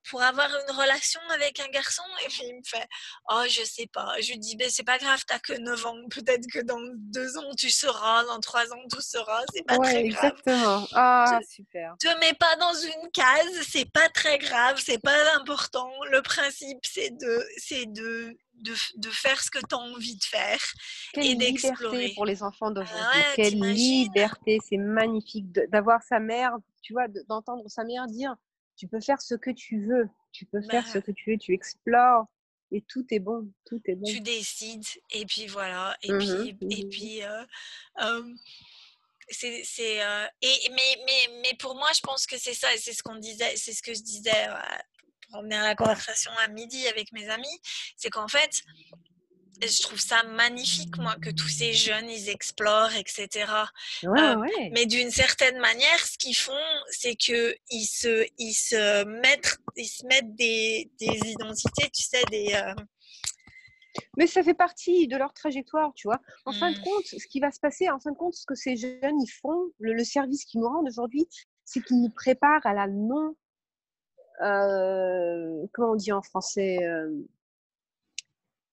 pour avoir une relation avec un garçon et puis il me fait oh je sais pas, je lui dis ben c'est pas grave t'as que 9 ans, peut-être que dans deux ans tu seras, dans trois ans tu seras, c'est pas très grave. Exactement, ah super. Te mets pas dans une case, c'est pas très grave, c'est pas important. Le principe c'est de c'est de de, de, faire ce que tu as envie de faire et d'explorer. pour les enfants d'aujourd'hui. Ah Quelle liberté, c'est magnifique d'avoir sa mère, tu vois, d'entendre sa mère dire tu peux faire ce que tu veux, tu peux faire ce bah que tu veux, tu explores et tout est bon, tout est bon. Tu décides et puis voilà et mmh puis et mmh puis euh, euh, c'est euh, et mais, mais mais pour moi je pense que c'est ça c'est ce qu'on disait c'est ce que je disais pour revenir à la conversation à midi avec mes amis, c'est qu'en fait, je trouve ça magnifique, moi, que tous ces jeunes, ils explorent, etc. Euh, mais d'une certaine manière, ce qu'ils font, c'est qu'ils se, ils se mettent, ils se mettent des, des identités, tu sais, des... Euh mais ça fait partie de leur trajectoire, tu vois. En fin de mmh. compte, ce qui va se passer, en fin de compte, ce que ces jeunes, ils font, le, le service qu'ils nous rendent aujourd'hui, c'est qu'ils nous préparent à la non euh, comment on dit en français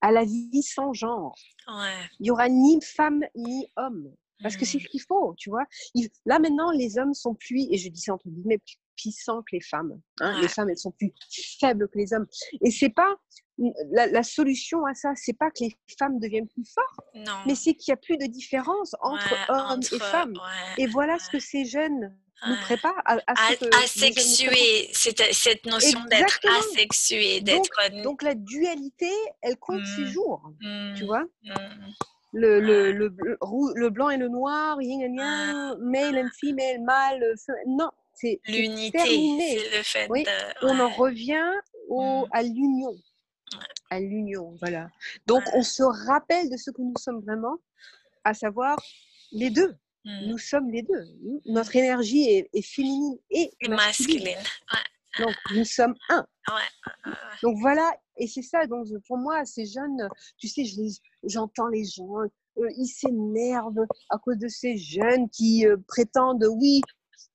à la vie sans genre. Il y aura ni femme ni homme. Parce que c'est ce mmh. qu'il faut, tu vois. là maintenant, les hommes sont plus, et je dis ça entre guillemets, plus puissants que les femmes. Hein. Les femmes, elles sont plus faibles que les hommes. Et c'est pas la, solution à ça, c'est pas que les femmes deviennent plus fortes, mais c'est qu'il y a plus de différence entre hommes et femmes. et voilà ce que ces jeunes nous prépare à, asexuer, cette, notion d'être asexué, d'être. Donc, donc, la dualité, elle compte ses mmh. jours, tu mmh. vois? Mmh. Le, le, le, le, blanc et le noir, yin et yang, male and female, mâle, non, c'est l'unité, c'est le fait. Oui, on en revient au, à l'union, à l'union, voilà. Donc on se rappelle de ce que nous sommes vraiment, à savoir les deux. Mmh. Nous sommes les deux. Notre énergie est, féminine et masculine. Donc, nous sommes un. Donc, voilà. Et c'est ça. Donc, pour moi, ces jeunes, tu sais, j'entends les gens, euh, ils s'énervent à cause de ces jeunes qui euh, prétendent, oui,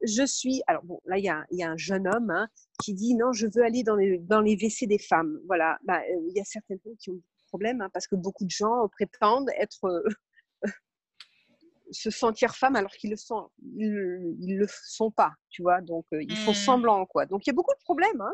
je suis. Alors, bon, là, il y a, y a, un jeune homme hein, qui dit, non, je veux aller dans les, dans les WC des femmes. Voilà. Bah, euh, il y a certaines femmes qui ont des problèmes hein, parce que beaucoup de gens prétendent être se sentir femme alors qu'ils le sont, ils, le sont pas, tu vois? Donc ils font Mmh. semblant, quoi. Donc il y a beaucoup de problèmes, hein.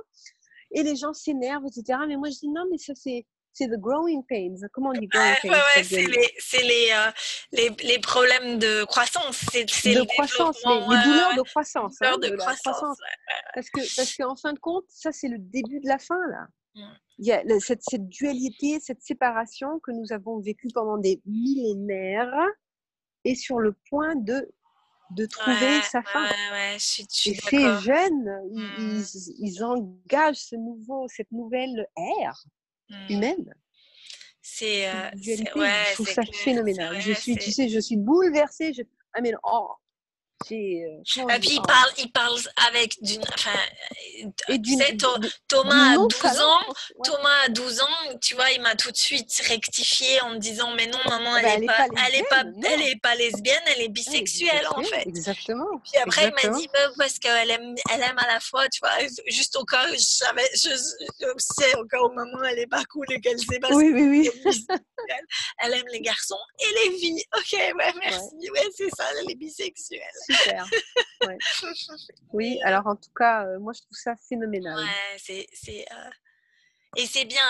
Et les gens s'énervent, etc. Mais moi je dis non, mais ça c'est c'est the growing pains. Comment on dit growing pains? ouais, ouais, ça c'est les, c'est les, euh, les, les problèmes de croissance. C'est, de le croissance, les, ouais, douleurs de croissance, douleurs hein, de, croissance. croissance. ouais. Parce que parce qu'en fin de compte, ça c'est le début de la fin là. Mm. Il y a cette, cette dualité, cette séparation que nous avons vécue pendant des millénaires est sur le point de de trouver Ouais, sa fin. ouais, ouais, je je Et ces jeunes, ils, Mm. ils- ils engagent ce nouveau, cette nouvelle ère Mm. humaine. C'est, euh, je trouve ça phénoménal. je suis, tu sais, je suis bouleversée. Je, I mean, oh, Et on puis il parle, il parle avec d'une, enfin, et tu sais, Thomas a 12 ans, ouais. Thomas a 12 ans, tu vois, il m'a tout de suite rectifié en me disant mais non maman, Eh elle ben, est elle est pas, pas elle est pas, lesbienne, elle est pas lesbienne, elle est Elle est bisexuelle en fait. Exactement. Puis après, il m'a dit, bah, parce qu'elle aime, elle aime à la fois, tu vois, juste au cas où je savais, je, je sais au cas où maman, elle est pas cool et qu'elle sait pas Oui, oui, oui. bisexuelle. Elle aime les garçons et les filles. Ok, ouais, merci. Ouais, c'est ça, elle est bisexuelle. Super. Ouais. Oui, alors en tout cas, euh, moi je trouve ça phénoménal. Ouais, c'est. c'est, euh, Et c'est bien,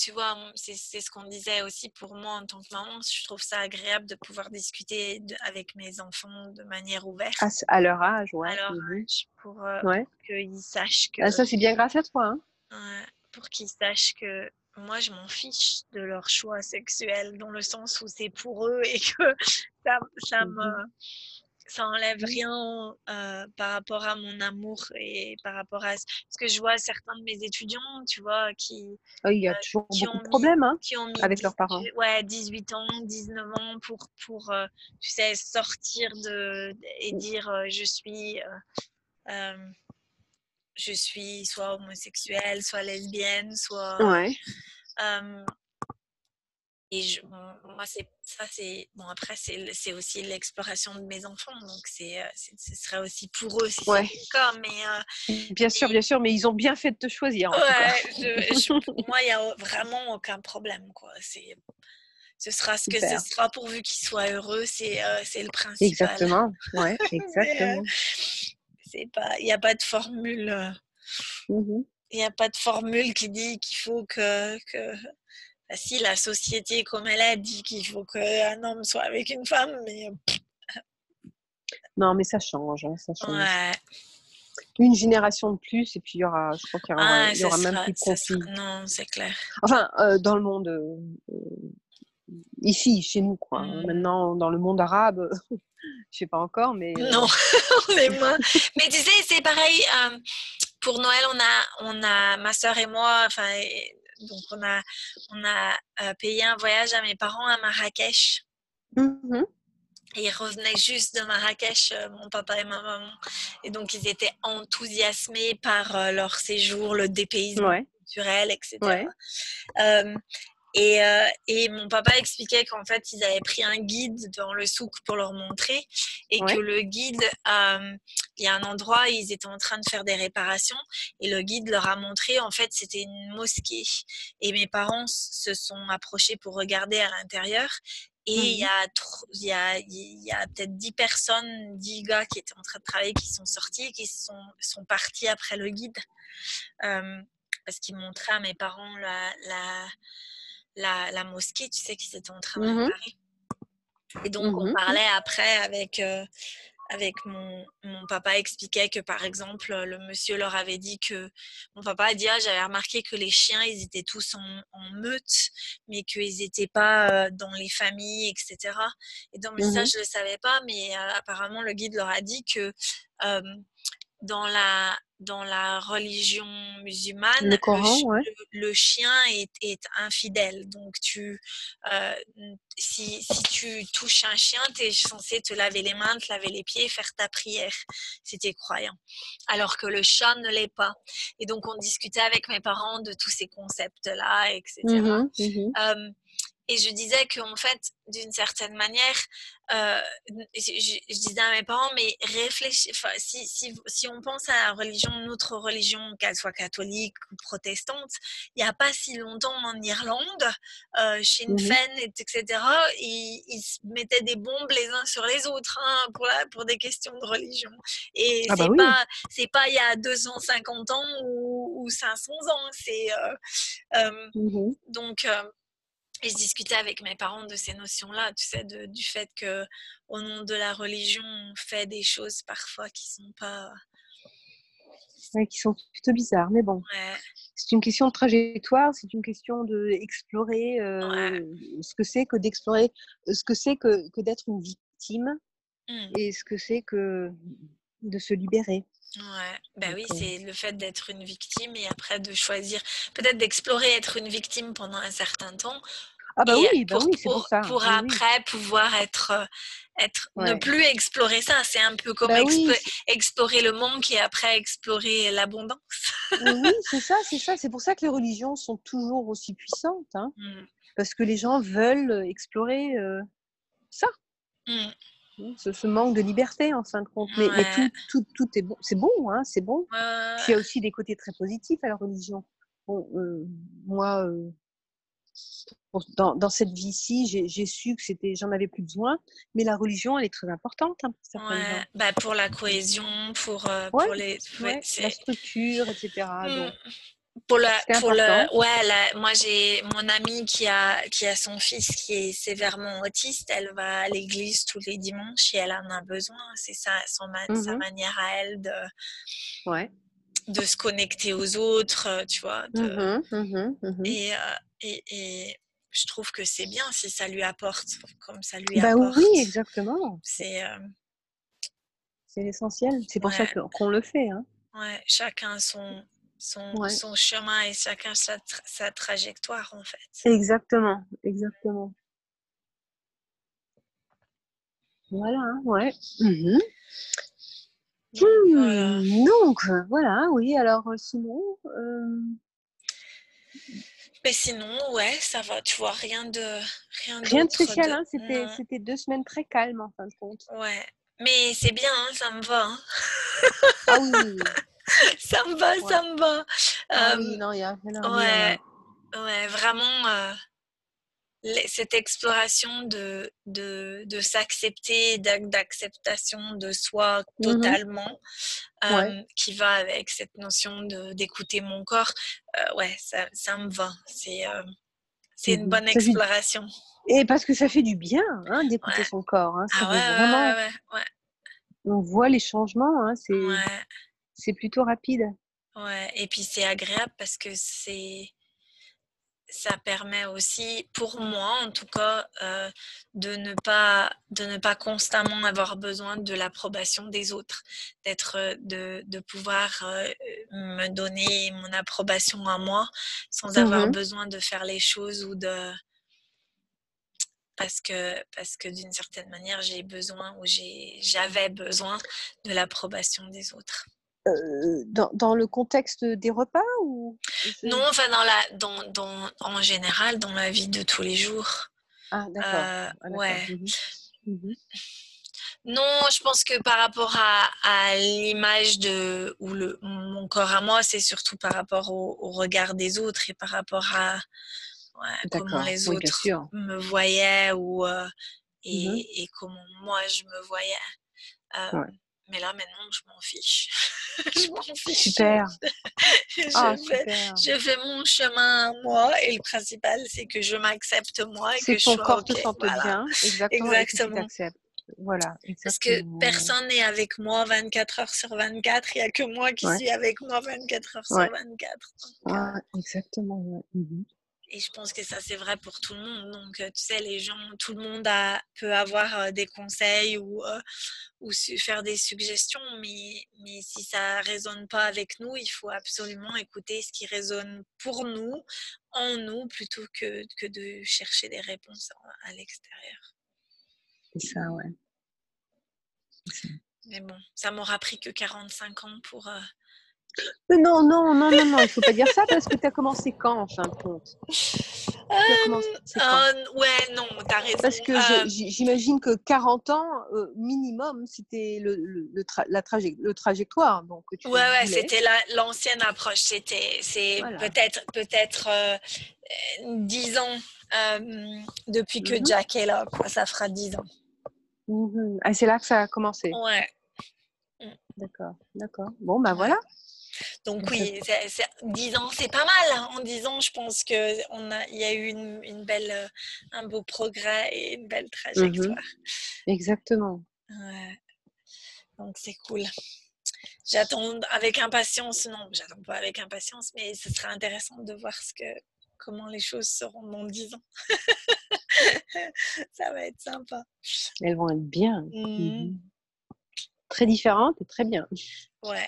tu vois, c'est c'est ce qu'on disait aussi pour moi en tant que maman. Je trouve ça agréable de pouvoir discuter de- avec mes enfants de manière ouverte. À, leur âge, ouais. à leur mhm. âge, pour, euh, Ouais. pour qu'ils sachent que. Ah, ça, c'est bien grâce à toi. Hein. Pour qu'ils sachent que moi, je m'en fiche de leur choix sexuel, dans le sens où c'est pour eux et que ça, ça me. Ça enlève rien euh, par rapport à mon amour et par rapport à ce que je vois certains de mes étudiants, tu vois, qui, Ah, il y a Euh, toujours qui beaucoup ont de mis- problèmes. Hein. qui ont mis Avec leurs parents. 18 Ouais, 18 ans, 19 ans pour, pour euh, tu sais, sortir de, et dire je suis. je suis soit homosexuelle, soit lesbienne, soit. Ouais. Et je, moi, c'est ça, c'est bon. Après, c'est c'est aussi l'exploration de mes enfants, donc c'est euh, ce serait aussi pour eux si Ouais. cas. Mais euh, Bien sûr, bien sûr, mais ils ont bien fait de te choisir. En tout cas. ouais, je- je- pour moi, il y a vraiment aucun problème, quoi. C'est ce sera ce que ce sera pourvu qu'ils soient heureux, c'est euh, c'est le principal. Exactement. Ouais, Mais, euh, exactement. c'est pas, il n'y a pas de formule. Mhm. Il n'y a pas de formule qui dit qu'il faut que, que... Bah, si la société comme elle a dit qu'il faut qu'un homme soit avec une femme, mais Non, mais ça change. hein, ça change. ouais, Une génération de plus, et puis il y aura, je crois qu'il y aura, Ah, il y même plus de ça sera- conflits. Non, c'est clair. Enfin, euh, dans le monde, euh, euh, ici, chez nous, quoi. hein. Mm. Maintenant, dans le monde arabe, je sais pas encore, mais euh, Non, on est moins. Mais tu sais, c'est pareil. euh, pour Noël, on a, on a ma soeur et moi, enfin, donc on a, on a euh, payé un voyage à mes parents à Marrakech. Et ils revenaient juste de Marrakech, euh, mon papa et ma maman. Et donc, ils étaient enthousiasmés par euh, leur séjour, le dépaysement ouais, culturel, etc. Ouais. Euh, et, euh, et mon papa expliquait qu'en fait, ils avaient pris un guide dans le souk pour leur montrer. Et Ouais. que le guide, euh, il y a un endroit, ils étaient en train de faire des réparations. Et le guide leur a montré, en fait, c'était une mosquée. Et mes parents se sont approchés pour regarder à l'intérieur. Et il y a, y peut-être 10 personnes, 10 gars qui étaient en train de travailler, qui sont sortis, qui sont, sont partis après le guide. Euh, parce qu'ils montraient à mes parents la, la, la, la mosquée, tu sais, qu'ils étaient en train de Mhm. réparer. Et donc, on Mhm. parlait après avec, euh, avec mon, mon papa, expliquait que, par exemple, le monsieur leur avait dit que, mon papa a dit, ah, j'avais remarqué que les chiens, ils étaient tous en, en meute, mais qu'ils n'étaient pas euh, dans les familles, etc. Et donc, ça, Mhm. je ne le savais pas, mais euh, apparemment, le guide leur a dit que dans la dans la religion musulmane, Le Coran, chi- ouais. le- le chien est, est infidèle. Donc, tu, euh, si, si tu touches un chien, tu es censé te laver les mains, te laver les pieds, faire ta prière, si tu es croyant. Alors que le chat ne l'est pas. Et donc, on discutait avec mes parents de tous ces concepts-là, etc. Euh, et je disais qu'en fait, d'une certaine manière, euh, je, disais à mes parents, mais réfléchis, si, si, si, on pense à la religion, notre religion, qu'elle soit catholique ou protestante, il n'y a pas si longtemps en Irlande, euh, chez une mmh etc., ils, ils, mettaient des bombes les uns sur les autres hein, pour, la, pour des questions de religion. Et ah bah c'est pas c'est pas il y a 250 ans ou, ou 500 ans, c'est euh, euh mmh donc euh, et je discutais avec mes parents de ces notions-là, tu sais, de, du fait que au nom de la religion, on fait des choses parfois qui sont pas. Ouais, qui sont plutôt bizarres, mais bon. C'est une question de trajectoire, c'est une question d'explorer euh, ce que c'est que d'explorer, ce que c'est que, que d'être une victime mmh. et ce que c'est que de se libérer. Ouais, bah oui, euh c'est le fait d'être une victime et après de choisir, peut-être d'explorer être une victime pendant un certain temps ah bah oui, bah pour, oui, pour, ça. Pour après pouvoir être, euh, ne plus explorer ça. C'est un peu comme bah explorer le manque et après explorer l'abondance. oui, c'est ça, c'est ça. C'est pour ça que les religions sont toujours aussi puissantes. Hein, mmh. Parce que les gens veulent explorer euh, ça. Mmh. Mmh, ce, manque de liberté en fin de compte. Mais, tout, tout, tout, est bon. C'est bon, hein, c'est bon. il y a aussi des côtés très positifs à la religion. Bon, euh, moi, dans, cette vie-ci, j'ai su que c'était, j'en avais plus besoin, mais la religion, elle est très importante. Hein, pour, bah pour la cohésion, pour, euh, pour les, la structure, etc. Mmh. pour la, pour le, ouais, moi j'ai mon amie qui a, qui a son fils qui est sévèrement autiste. Elle va à l'église tous les dimanches et elle en a besoin. C'est ça, son, sa mmh manière à elle de, ouais. de se connecter aux autres, tu vois. De, mmh et, euh, et, et, je trouve que c'est bien si ça lui apporte, comme ça lui bah apporte. Oui, exactement. C'est euh, c'est l'essentiel. C'est pour ça qu'on le fait. Hein. Ouais, chacun son, son, son, chemin et chacun sa, sa, trajectoire, en fait. Exactement, exactement. Voilà, hein, ouais. Mmh donc, voilà. oui. Alors, euh, sinon. Euh, mais sinon, ouais, ça va, tu vois, rien de rien, rien de spécial, hein, c'était, c'était deux semaines très calmes en fin de compte. Ouais, mais c'est bien, hein, ça me va. Hein. ah oui. ça me va, ça me va. Ah oui, non, il y a rien à Ouais, ouais, vraiment. Euh, cette exploration de, de, de s'accepter, d'acceptation de soi mmh totalement, euh, qui va avec cette notion d'écouter mon corps, euh, ouais, ça, ça, me va. C'est euh, c'est une bonne exploration. Et parce que ça fait du bien hein, d'écouter son corps. Hein, ah ouais, vraiment... ouais, On voit les changements, hein, c'est plutôt rapide. Ouais, et puis c'est agréable parce que c'est ça permet aussi, pour moi en tout cas, euh, de, ne pas, de ne pas constamment avoir besoin de l'approbation des autres, d'être, euh, de, de pouvoir euh, me donner mon approbation à moi sans avoir mmh besoin de faire les choses ou de parce que, parce que d'une certaine manière, j'ai besoin ou j'avais besoin de l'approbation des autres. Euh, dans, dans, le contexte des repas ou Non, enfin dans la, dans, dans, en général dans la vie de tous les jours. Ah d'accord. Euh, ah, ouais. Mmh mmh non, je pense que par rapport à, à l'image de ou le mon corps à moi, c'est surtout par rapport au, au, regard des autres et par rapport à ouais, comment les autres me voyaient ou euh, et, mmh et, comment moi je me voyais. Euh, ouais. Mais là, maintenant, je m'en fiche. je m'en fiche. Super. je, ah, fais, je, fais, mon chemin moi et le principal, c'est que je m'accepte moi et que, ton je sois corps te sente bien. Exactement. Exactement. Voilà, Parce que personne n'est avec moi 24 heures sur 24. Il n'y a que moi qui suis avec moi 24 heures sur 24. ouais, exactement. Mmh et je pense que ça, c'est vrai pour tout le monde. Donc, tu sais, les gens, tout le monde a, peut avoir des conseils ou, ou faire des suggestions, mais, mais si ça ne résonne pas avec nous, il faut absolument écouter ce qui résonne pour nous, en nous, plutôt que, que de chercher des réponses à, l'extérieur. C'est ça, ouais. Mais bon, ça m'aura pris que 45 ans pour, non, non, non, non, non, il ne faut pas dire ça parce que tu as commencé quand en fin de compte? Euh, ouais, non, t'as raison. Parce que Euh, j'imagine que 40 ans euh, minimum, c'était le, le, le, tra- la traje- le trajectoire. Donc, tu Ouais, ouais, c'était la- l'ancienne approche. C'était, Voilà. peut-être, peut-être euh, euh, 10 ans depuis que Mhm. Jack est là. Quoi. Ça fera 10 ans. Mhm. Ah, c'est là que ça a commencé. Ouais. D'accord, d'accord. Bon, bah voilà. Donc oui, c'est, c'est- 10 ans, c'est pas mal. hein. En 10 ans, je pense que on a, il y a eu une, une belle, euh, un beau progrès et une belle trajectoire. Exactement. Ouais. Donc c'est cool. J'attends avec impatience, non, j'attends pas avec impatience, mais ce sera intéressant de voir ce que, comment les choses seront dans 10 ans. Ça va être sympa. Elles vont être bien. Mhm. Très différentes et très bien. Ouais.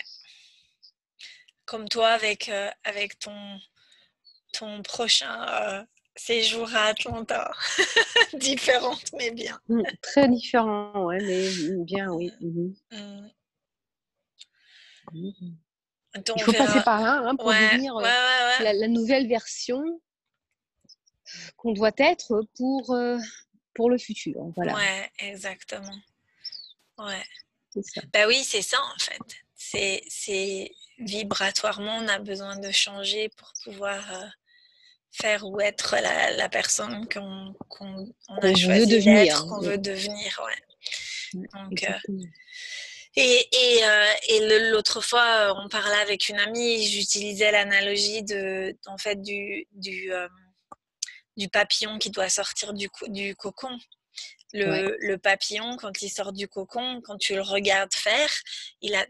Comme toi avec, euh, avec ton, ton prochain euh, séjour à Atlanta. Différente, mais bien. Mhm. Très différent, ouais, mais bien, oui. Mhm. Mhm. Mhm. Donc, Il faut verra. passer par là hein, pour Ouais, devenir ouais, euh, ouais, ouais. la, la nouvelle version qu'on doit être pour, euh, pour le futur. Voilà, Ouais, exactement. Ouais. ça. Bah oui, c'est ça en fait. C'est vibratoirement, on a besoin de changer pour pouvoir euh, faire ou être la, la personne qu'on, qu'on on Qu'on a veut choisi d'être, qu'on veut devenir. Ouais. Donc, euh, et et, euh, et l'autre fois, on parlait avec une amie, j'utilisais l'analogie de, en fait, du, du, euh, du papillon qui doit sortir du, du cocon. Le, Ouais. le papillon, quand il sort du cocon, quand tu le regardes faire, il a,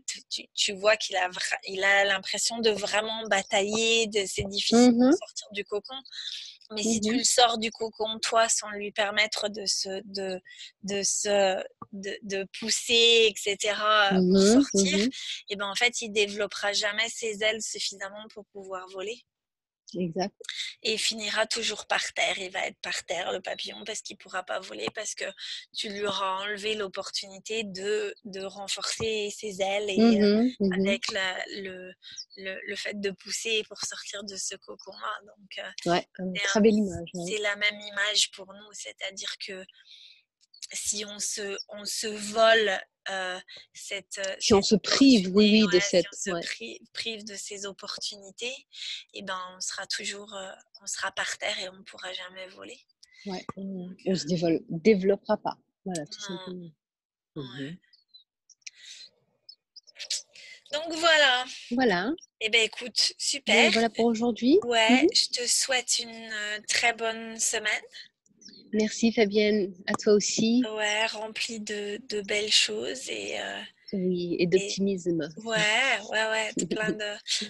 tu- vois qu'il a, il a l'impression de vraiment batailler, de, c'est difficile de Mhm. sortir du cocon. Mais si tu le sors du cocon, toi, sans lui permettre de se, de, de se, de, de pousser, etc., pour Mhm, sortir, et ben en fait, il développera jamais ses ailes suffisamment pour pouvoir voler Exact. et il finira toujours par terre. Il va être par terre, le papillon, parce qu'il ne pourra pas voler, parce que tu lui auras enlevé l'opportunité de, de renforcer ses ailes et euh, Mhm, mhm. avec la- le, le, le fait de pousser pour sortir de ce cocon-là. Donc, euh, Ouais, euh, c'est très un- belle image. ouais. c'est la même image pour nous, c'est-à-dire que si on se, on se vole euh, cette, euh, Si on se prive, oui, de cette. si on se ouais. pri- prive de ces opportunités, et ben on sera toujours, euh, on sera par terre et on ne pourra jamais voler. Ouais, on ne se développera pas. Voilà, tout Non. simplement. Ouais. Mhm. Donc voilà. Voilà, Eh ben écoute, Bon, super. voilà pour aujourd'hui. Ouais, Mhm. je te souhaite une très bonne semaine. Merci Fabienne, à toi aussi. Ouais, remplie de, de belles choses et euh, Oui, et d'optimisme. ouais, ouais, ouais, de plein de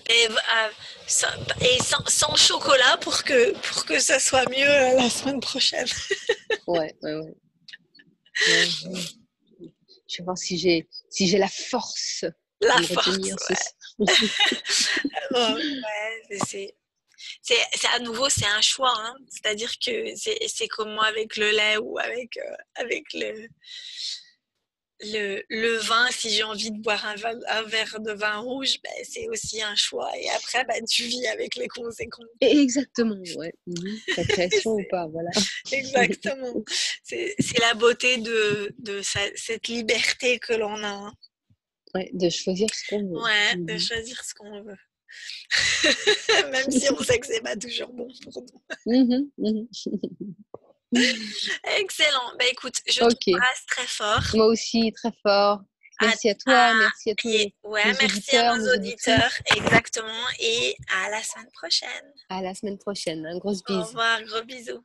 et, euh, sans, et sans, sans chocolat pour que pour que ça soit mieux euh, la semaine prochaine. Ouais, ouais, ouais. Ouais, ouais. Je vais voir si j'ai si j'ai la force La de force. Ouais, soir. Oh, ouais, c'est c'est à nouveau c'est un choix, hein. c'est-à-dire que c'est comme moi avec le lait ou avec euh, avec le le, le vin, si j'ai envie de boire un, verre de vin rouge, ben, c'est aussi un choix. Et après, ben, tu vis avec les conséquences. Exactement, ouais. Mhm. Création ou pas, voilà. Exactement. C'est la beauté de, de sa- cette liberté que l'on a. hein. Ouais, de choisir ce qu'on veut. Ouais, de Mhm. choisir ce qu'on veut. Même si on sait que c'est pas toujours bon pour nous. Mhm, mhm. Excellent. Ben, écoute, je Ok. t'embrasse très fort. Moi aussi, très fort. Merci à toi, à- merci à tous. Et ouais, nos merci auditeurs, à nos auditeurs. Exactement. Et à la semaine prochaine. À la semaine prochaine. Un gros Au bise. revoir. Gros bisous.